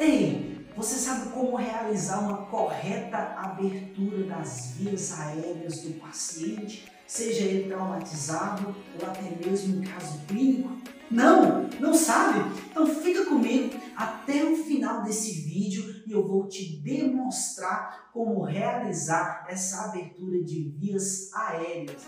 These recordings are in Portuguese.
Ei, você sabe como realizar uma correta abertura das vias aéreas do paciente, seja ele traumatizado ou até mesmo em caso clínico? Não, não sabe? Então fica comigo até o final desse vídeo e eu vou te demonstrar como realizar essa abertura de vias aéreas.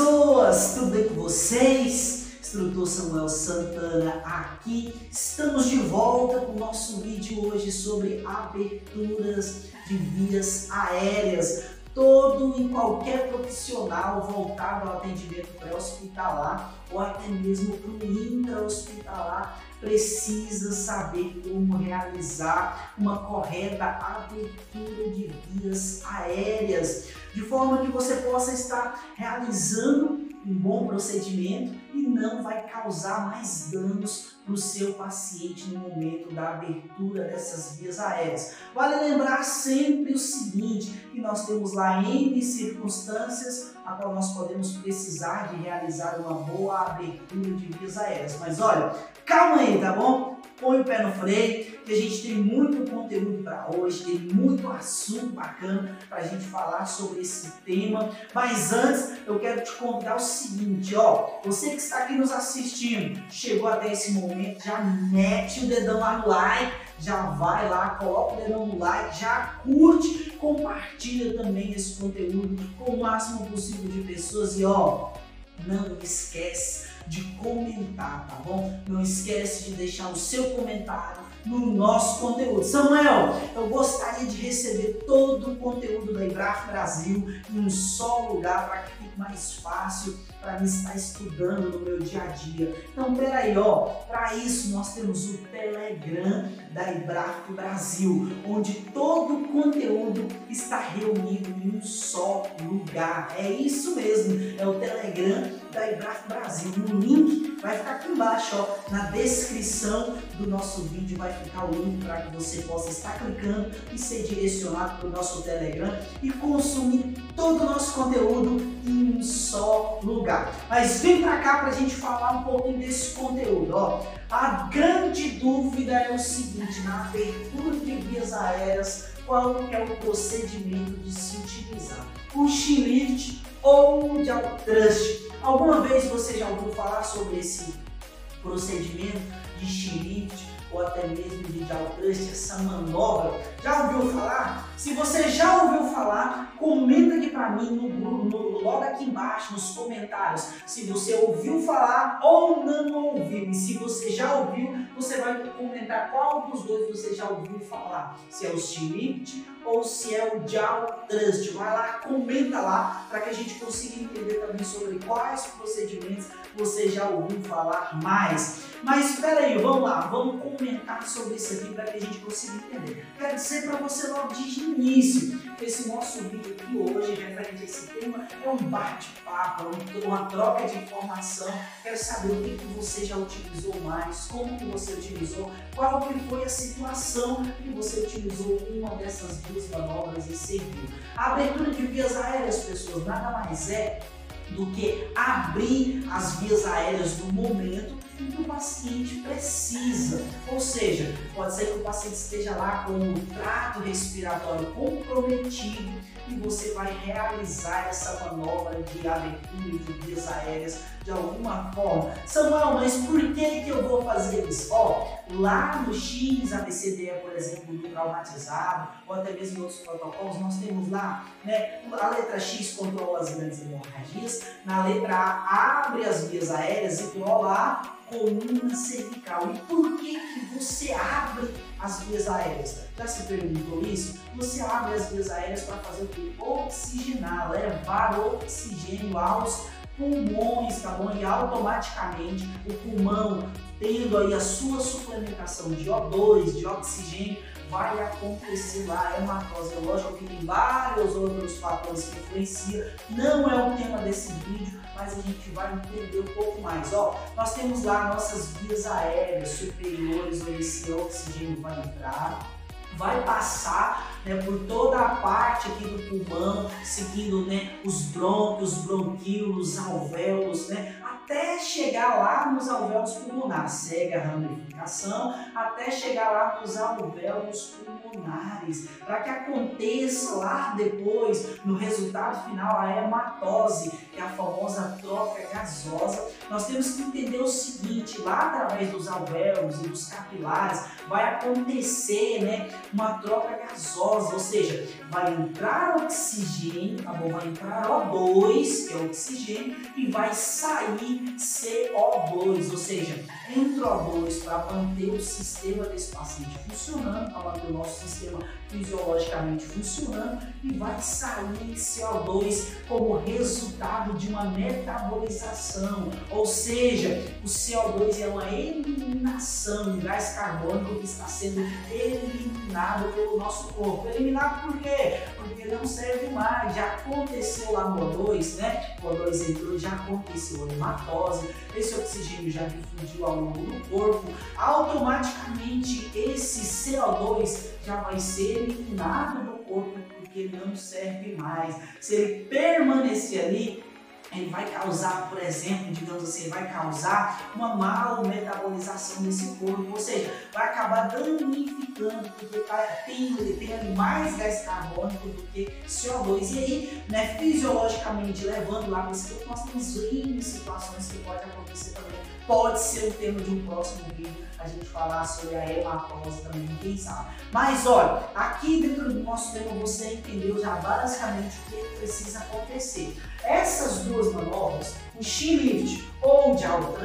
Pessoas, tudo bem com vocês? instrutor Samuel Santana aqui. Estamos de volta com o nosso vídeo hoje sobre aberturas de vias aéreas. Todo e qualquer profissional voltado ao atendimento pré-hospitalar ou até mesmo para o intra-hospitalar precisa saber como realizar uma correta abertura de vias aéreas, de forma que você possa estar realizando um bom procedimento e não vai causar mais danos para o seu paciente no momento da abertura dessas vias aéreas. Vale lembrar sempre o seguinte, que nós temos lá N circunstâncias a qual nós podemos precisar de realizar uma boa abertura de vias aéreas. Mas olha, calma aí, tá bom? Põe o pé no freio, que a gente tem muito conteúdo para hoje, tem muito assunto bacana para a gente falar sobre esse tema. Mas antes, eu quero te contar o seguinte, ó, você que está aqui nos assistindo, chegou até esse momento, já mete o dedão lá no like, já vai lá, coloca o dedão no like, já curte, compartilha também esse conteúdo com o máximo possível de pessoas e ó, não esquece de comentar, tá bom? Não esquece de deixar o seu comentário no nosso conteúdo. Samuel, eu gostaria de receber todo o conteúdo da Ibraf Brasil em um só lugar para que fique mais fácil para mim estar estudando no meu dia a dia. Então, peraí, ó, para isso nós temos o Telegram da Ibraf Brasil, onde todo o conteúdo está reunido em um só lugar. É isso mesmo, é o Telegram da Ibraf Brasil. O link vai ficar aqui embaixo, ó, na descrição do nosso vídeo vai ficar o link para que você possa estar clicando e ser direcionado para o nosso Telegram e consumir todo o nosso conteúdo em um só lugar. Mas vem para cá para a gente falar um pouquinho desse conteúdo. Ó. A grande dúvida é o seguinte, na abertura de vias aéreas, qual é o procedimento de se utilizar? O X-Lift ou o de Trust? Alguma vez você já ouviu falar sobre esse procedimento de X-Lift ou até mesmo de Jaltrust, essa manobra. Já ouviu falar? Se você já ouviu falar, comenta para mim no, no, logo aqui embaixo nos comentários se você ouviu falar ou não ouviu. E se você já ouviu, você vai comentar qual dos dois você já ouviu falar. Se é o Slift ou se é o Jal Trust. Vai lá, comenta lá para que a gente consiga entender também sobre quais procedimentos você já ouviu falar mais. Mas espera aí, vamos lá, vamos comentar sobre isso aqui para que a gente consiga entender. Quero dizer para você logo de início esse nosso vídeo aqui hoje, referente a esse tema, é um bate-papo, é uma troca de informação. Quero saber o que, que você já utilizou mais, como que você utilizou, qual que foi a situação que você utilizou uma dessas duas manobras e serviu. A abertura de vias aéreas, pessoas, nada mais é do que abrir as vias aéreas do momento que o paciente precisa. Ou seja, pode ser que o paciente esteja lá com o trato respiratório comprometido e você vai realizar essa manobra de abertura de vias aéreas de alguma forma. Samuel, mas por que, que eu vou fazer isso? Ó, lá no X, ABCDE, por exemplo, do traumatizado, ou até mesmo em outros protocolos, nós temos lá, né, a letra X controla as grandes hemorragias, na letra A abre as vias aéreas e controla a coluna cervical. E por que, que você abre as vias aéreas? Já se perguntou isso? Você abre as vias aéreas para fazer o quê? Oxigenar, levar oxigênio aos pulmões, tá bom? E automaticamente o pulmão, tendo aí a sua suplementação de O2, de oxigênio, vai acontecer lá, é hematose. É lógico que tem vários outros fatores que influenciam, não é o tema desse vídeo, mas a gente vai entender um pouco mais. Ó, nós temos lá nossas vias aéreas superiores, onde esse oxigênio vai entrar, vai passar né, por toda a parte aqui do pulmão, seguindo né, os brônquios, bronquíolos, alvéolos, né, até chegar lá nos alvéolos pulmonares. Segue a ramificação até chegar lá nos alvéolos pulmonares, para que aconteça lá depois, no resultado final, a hematose, é a famosa troca gasosa. Nós temos que entender o seguinte, lá através dos alvéolos e dos capilares, vai acontecer né, uma troca gasosa, ou seja, vai entrar oxigênio, tá bom? vai entrar O2, que é oxigênio, e vai sair CO2, ou seja, entra O2 para manter o sistema desse paciente funcionando, para manter o nosso sistema fisiologicamente funcionando e vai sair CO2 como resultado de uma metabolização, ou seja, o CO2 é uma eliminação de gás carbônico que está sendo eliminado pelo nosso corpo. Eliminado por quê? Porque não serve mais, já aconteceu lá no O2, né? O O2 entrou, já aconteceu a hematose, esse oxigênio já difundiu ao longo do corpo, automaticamente esse CO2 já vai ser eliminado do corpo porque não serve mais. Se ele permanecer ali, ele vai causar, por exemplo, digamos assim, vai causar uma mal metabolização desse corpo, ou seja, vai acabar danificando, porque tá, tem, tem mais gás carbônico do que CO2. E aí, né, fisiologicamente, levando lá para esse nós temos N situações que podem acontecer também. Pode ser o tema de um próximo vídeo, a gente falar sobre a hematose também, quem sabe. Mas olha, aqui dentro do nosso tema você entendeu já basicamente o que precisa acontecer. Essas duas manobras, o chin lift ou o jaw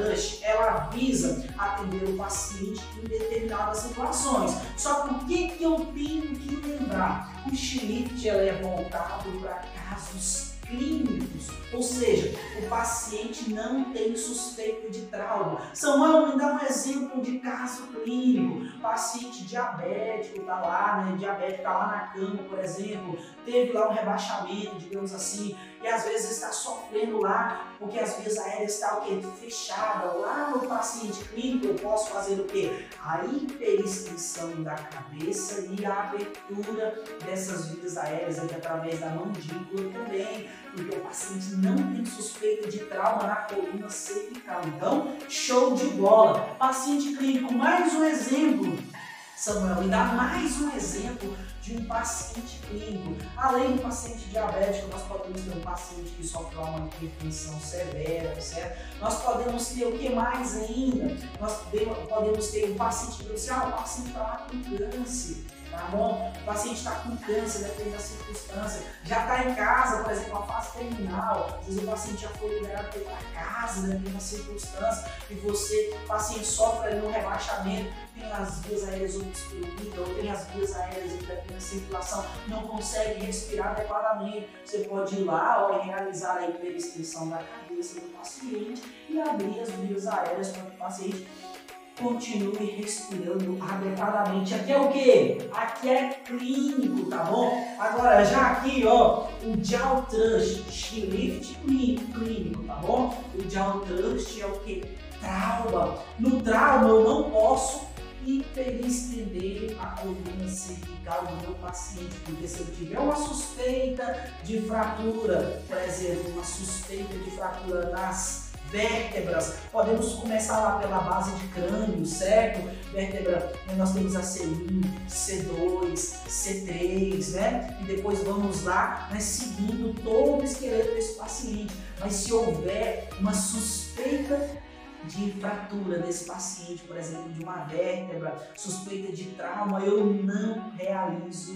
ela visa atender o paciente em determinadas situações. Só que o que, que eu tenho que lembrar? O chin lift ela é voltado para casos clínicos, ou seja, o paciente não tem suspeita de trauma. Samuel, me dá um exemplo de caso clínico. Paciente diabético está lá, né? Diabético está lá na cama, por exemplo, teve lá um rebaixamento, digamos assim, e às vezes está sofrendo lá, porque as vias aéreas estão tá, fechadas. Lá no paciente clínico eu posso fazer o quê? A hiperextensão da cabeça e a abertura dessas vias aéreas aqui através da mandíbula também, porque o paciente não tem suspeita de trauma na coluna cervical. Então, show de bola. Paciente clínico, mais um exemplo. Samuel, me dá mais um exemplo de um paciente clínico. Além do paciente diabético, nós podemos ter um paciente que sofre uma hipertensão severa, certo? Nós podemos ter o que mais ainda? Nós podemos ter um paciente diz, ah, o paciente está com câncer tá bom? O paciente está com câncer, depende da circunstância, já está em casa, por exemplo, a fase terminal, às vezes o paciente já foi liberado pela casa, depende da circunstância, e você, o paciente sofre ali um rebaixamento, tem as vias aéreas obstruídas, ou tem as vias aéreas que depende da circulação, não consegue respirar adequadamente, você pode ir lá ó, realizar a hiperextensão da cabeça do paciente e abrir as vias aéreas para o paciente continue respirando adequadamente. Aqui é o que? Aqui é clínico, tá bom? Agora, já aqui, ó, o jaw thrust, lift clínico, tá bom? O jaw thrust é o que? Trauma. No trauma eu não posso hiperestender a coluna cervical do meu paciente, porque se eu tiver uma suspeita de fratura, por exemplo, uma suspeita de fratura nas vértebras. Podemos começar lá pela base de crânio, certo? Vértebra, né, nós temos a C1, C2, C3, né? E depois vamos lá, né, seguindo todo o esqueleto desse paciente. Mas se houver uma suspeita de fratura desse paciente, por exemplo, de uma vértebra, suspeita de trauma, eu não realizo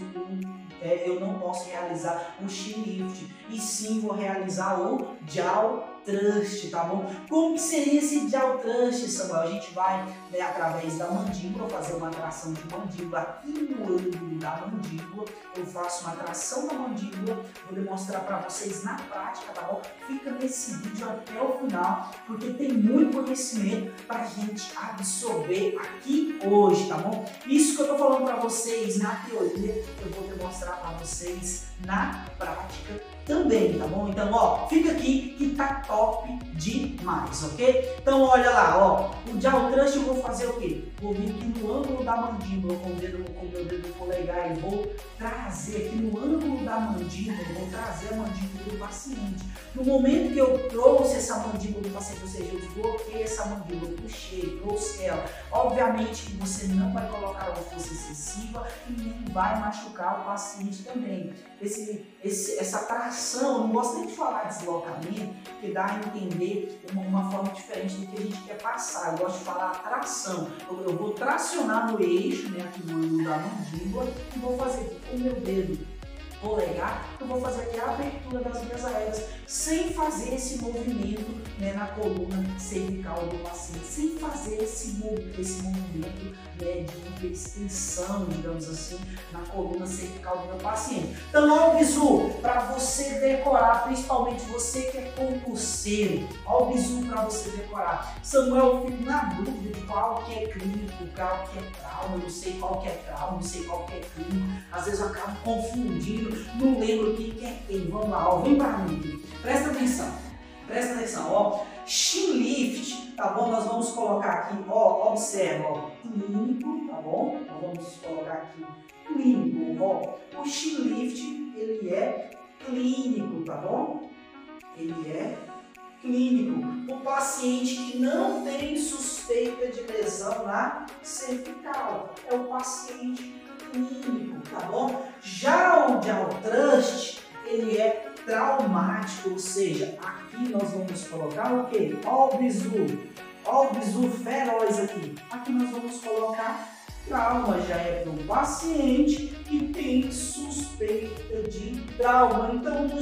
é, eu não posso realizar um chin lift, e sim vou realizar o jaw trust, tá bom? Como que seria esse jaw trust, Samuel? A gente vai, né, através da mandíbula, fazer uma tração de mandíbula aqui no ângulo da mandíbula. Eu faço uma tração da mandíbula, vou demonstrar para vocês na prática, tá bom? Fica nesse vídeo até o final, porque tem muito conhecimento para a gente absorver aqui hoje, tá bom? Isso que eu tô falando para vocês na teoria, eu vou demonstrar para vocês na prática também, tá bom? Então, ó, fica aqui que tá top demais, ok? Então, olha lá, ó, o jaw thrust eu vou fazer o quê? Vou vir aqui no ângulo da mandíbula com o dedo, com o meu dedo polegar e vou trazer aqui no ângulo da mandíbula, vou trazer a mandíbula do paciente. No momento que eu trouxe essa mandíbula do paciente, ou seja, eu desbloqueei essa mandíbula, puxei, trouxe ela, obviamente que você não vai colocar uma força excessiva e nem vai machucar o paciente também. Esse, esse, essa tração, eu não gosto nem de falar deslocamento, porque dá a entender uma, uma forma diferente do que a gente quer passar. Eu gosto de falar tração. Eu, eu vou tracionar no eixo, né, aqui no da mandíbula, e vou fazer com o meu dedo polegar, eu vou fazer aqui a abertura das vias aéreas sem fazer esse movimento né, na coluna cervical do paciente, sem fazer esse, esse movimento né, de extensão, digamos assim, na coluna cervical do meu paciente. Então, o bizu para você decorar, principalmente você que é concurseiro, olha o bizu para você decorar. Samuel, eu fico na dúvida de qual que é clínico, qual que é trauma, eu não sei qual que é trauma, não sei qual que é clínico, às vezes eu acabo confundindo, não lembro quem que é quem. Vamos lá, ó, vem para mim, presta atenção, presta atenção, ó. Chin lift, tá bom? Nós vamos colocar aqui, ó, observa, ó, clínico, tá bom? Nós vamos colocar aqui clínico, ó. O chin lift, ele é clínico, tá bom? Ele é clínico. O paciente que não tem suspeita de lesão na cervical é o paciente clínico, tá bom? Já o Jaw Trust, ele é traumático, ou seja, aqui nós vamos colocar o quê? Ó o bizu, ó o bizu feroz aqui. Aqui nós vamos colocar trauma, já é para um paciente que tem suspeita de trauma. Então, no, no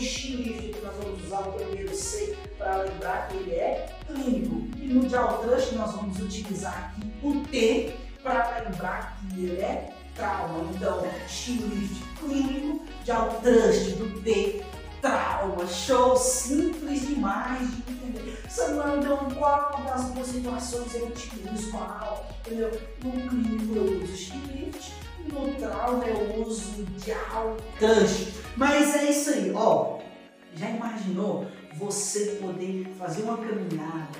xilife, nós vamos usar o primeiro C para lembrar que ele é clínico. E no Jaw Trust, nós vamos utilizar aqui o T para lembrar que ele é trauma. Então, lift clínico, já o trust do T, trauma, show simples demais de entender. Samuel, então, qual das duas situações eu utilizo qual? Entendeu? No clínico eu uso lift, no trauma eu uso Dial Trust. Mas é isso aí, ó. Já imaginou você poder fazer uma caminhada,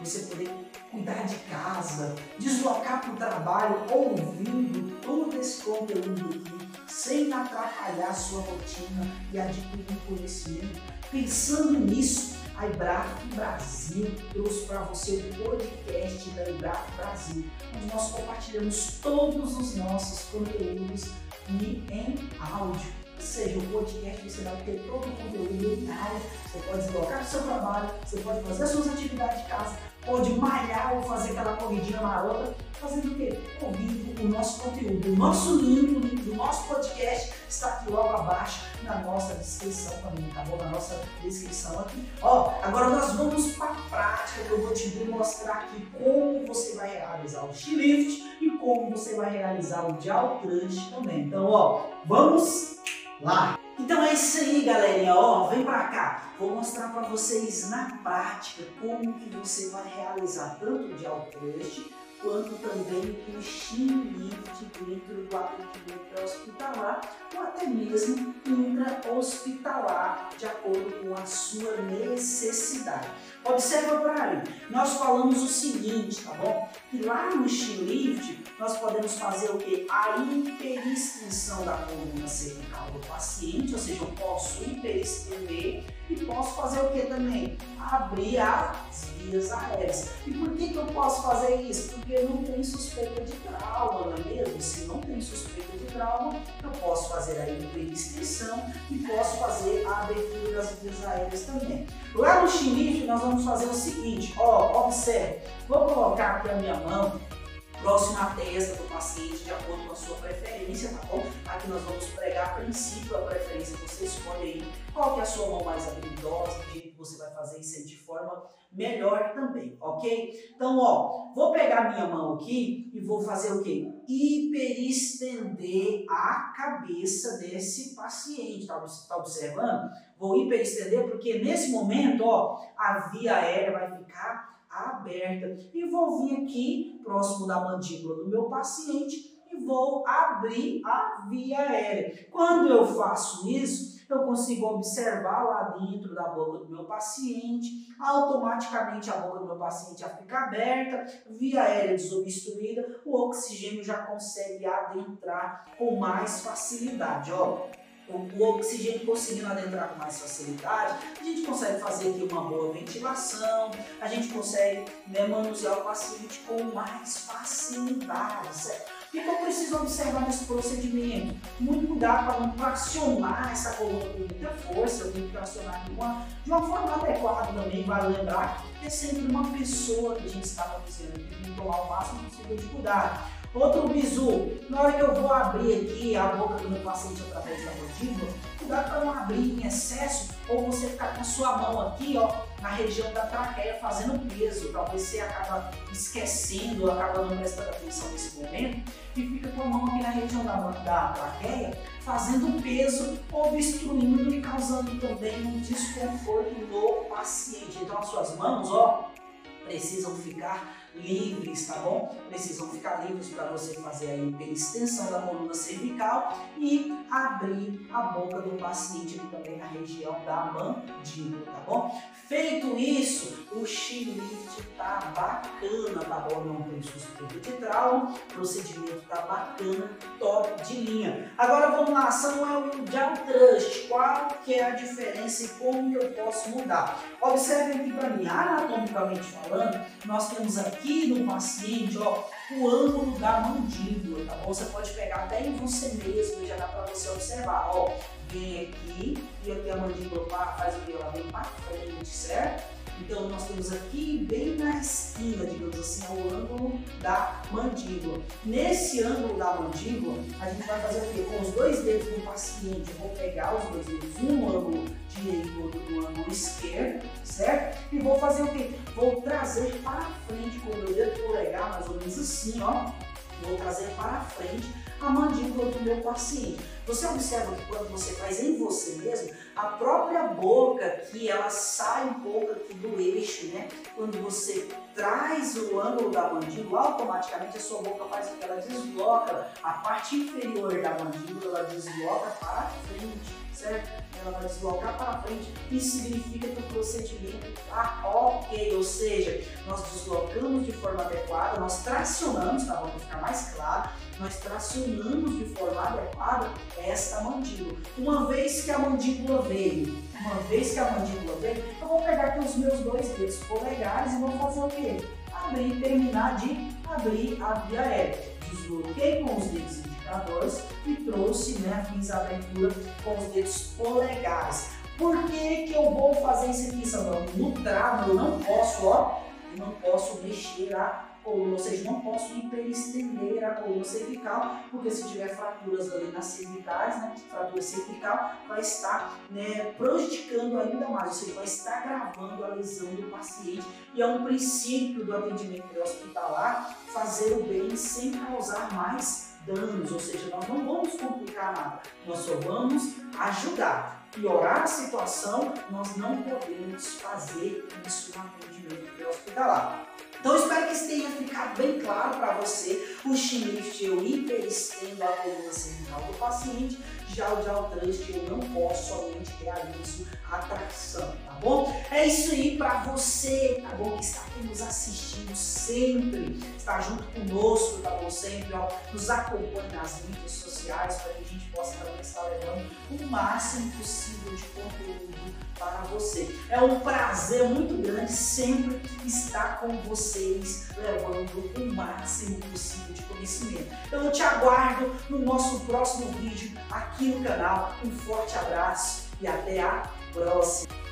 você poder cuidar de casa, deslocar para o trabalho ouvindo todo esse conteúdo aqui, sem atrapalhar a sua rotina e adquirir conhecimento. Pensando nisso, a Ibraf Brasil trouxe para você o podcast da Ibraf Brasil, onde nós compartilhamos todos os nossos conteúdos em áudio seja o podcast, você vai ter todo o conteúdo em áudio, você pode deslocar o seu trabalho, você pode fazer as suas atividades de casa, pode malhar ou fazer aquela corridinha marota, fazendo o quê? Ouvindo o nosso conteúdo. O nosso link, o link do nosso podcast está aqui logo abaixo na nossa descrição também, tá bom? Na nossa descrição aqui. Ó, agora nós vamos para a prática que eu vou te mostrar aqui como você vai realizar o Shift e como você vai realizar o Crunch também. Então, ó, vamos lá! Então é isso aí, galerinha. Ó, vem pra cá. Vou mostrar para vocês na prática como que você vai realizar tanto o Gel Trust quanto também o Xinlift dentro do atendimento hospitalar ou até mesmo intra-hospitalar, de acordo com a sua necessidade. Observa para aí, nós falamos o seguinte, tá bom? Que lá no Xinlift nós podemos fazer o que? A hiperextensão da coluna cervical do paciente, ou seja, eu posso hiperestender posso fazer o que também? Abrir as vias aéreas. E por que, que eu posso fazer isso? Porque não tem suspeita de trauma, não é mesmo? Se não tem suspeita de trauma, eu posso fazer a hiperextensão e posso fazer a abertura das vias aéreas também. Lá no xilife, nós vamos fazer o seguinte, ó, observe, vou colocar aqui a minha mão próximo à testa do paciente, de acordo com a sua preferência, tá bom? Aqui nós vamos pregar a princípio a preferência, você escolhe aí qual que é a sua mão mais habilidosa, do jeito que você vai fazer isso de forma melhor também, ok? Então, ó, vou pegar minha mão aqui e vou fazer o quê? Hiperestender a cabeça desse paciente, tá, tá observando? Vou hiperestender porque nesse momento, ó, a via aérea vai ficar aberta. E vou vir aqui, próximo da mandíbula do meu paciente, e vou abrir a via aérea. Quando eu faço isso, eu consigo observar lá dentro da boca do meu paciente, automaticamente a boca do meu paciente já fica aberta, via aérea desobstruída, o oxigênio já consegue adentrar com mais facilidade. Ó, o oxigênio conseguindo adentrar com mais facilidade, a gente consegue fazer aqui uma boa ventilação, a gente consegue né, manusear o paciente com mais facilidade, certo? O que eu preciso observar nesse procedimento? Muito cuidado para não tracionar essa coluna com muita força, eu tenho que tracionar de uma, de uma forma adequada também, vale lembrar que é sempre uma pessoa que a gente está fazendo, tem que tomar o máximo possível de cuidado. Outro bizu, na hora que eu vou abrir aqui a boca do meu paciente através da mandíbula, cuidado para não abrir em excesso ou você ficar com a sua mão aqui, ó, na região da traqueia fazendo peso. Talvez você acaba esquecendo, acaba não prestando atenção nesse momento e fica com a mão aqui na região da, da traqueia fazendo peso, obstruindo e causando também um desconforto no paciente. Então as suas mãos, ó, precisam ficar livres, tá bom? Precisam ficar livres para você fazer a hiperextensão da coluna cervical e abrir a boca do paciente aqui também na região da mandíbula, tá bom? Feito isso, o chin tá bacana, tá bom? Não tem suspeita de trauma, o procedimento tá bacana, top de linha. Agora vamos lá, Samuel e o Down Trust, qual que é a diferença e como que eu posso mudar? Observe aqui para mim, anatomicamente falando, nós temos aqui aqui no paciente, ó, o ângulo da mandíbula, tá bom? Você pode pegar até em você mesmo já dá para você observar, ó. Vem aqui e aqui a mandíbula faz o que? Ela vem para frente, certo? Então nós temos aqui bem na esquina, digamos assim, o ângulo da mandíbula. Nesse ângulo da mandíbula, a gente vai fazer o quê? Com os dois dedos do paciente, eu vou pegar os dois dedos, um ângulo direito e outro do ângulo esquerdo, certo? E vou fazer o quê? Vou trazer para frente com o meu dedo polegar, mais ou menos assim, ó. Vou trazer para frente a mandíbula do meu paciente. Você observa que quando você faz em você mesmo, a própria boca que ela sai um pouco aqui do eixo, né? Quando você traz o ângulo da mandíbula, automaticamente a sua boca faz o que ela desloca, a parte inferior da mandíbula ela desloca para frente, certo? Ela vai deslocar para frente, isso significa que o procedimento está ok, ou seja, nós deslocamos de forma adequada, nós tracionamos, tá bom? Para ficar mais claro, nós tracionamos de forma adequada esta mandíbula. Uma vez que a mandíbula veio, uma vez que a mandíbula veio, eu vou pegar aqui os meus dois dedos polegares e vou fazer o quê? Abrir, terminar de abrir a via aérea. Desbloqueei com os dedos e trouxe, né, fiz a com os dedos polegares. Por que, que eu vou fazer isso aqui, Samuel? No travo eu não posso, ó, eu não posso mexer a coluna, ou seja, não posso hiperestender a coluna cervical, porque se tiver fraturas ali nas cervicais, né, fratura cervical, vai estar né, prejudicando ainda mais, ou seja, vai estar agravando a lesão do paciente. E é um princípio do atendimento hospitalar fazer o bem sem causar mais danos, ou seja, nós não vamos complicar nada, nós só vamos ajudar. Piorar a situação, nós não podemos fazer isso no atendimento hospitalar. Então espero que isso tenha ficado bem claro para você. O Schlift eu hiperestendo a coluna cervical do paciente, já o Jaw Trust eu não posso, somente realizo a tração, tá bom? É isso aí para você, tá bom? Que está aqui nos assistindo sempre, está junto conosco, tá bom? Sempre, ó, nos acompanha nas mídias sociais para que a gente possa também estar levando o máximo possível de conteúdo para você. É um prazer muito grande sempre estar com vocês, levando o máximo possível de conhecimento. Eu te aguardo no nosso próximo vídeo aqui no canal. Um forte abraço e até a próxima!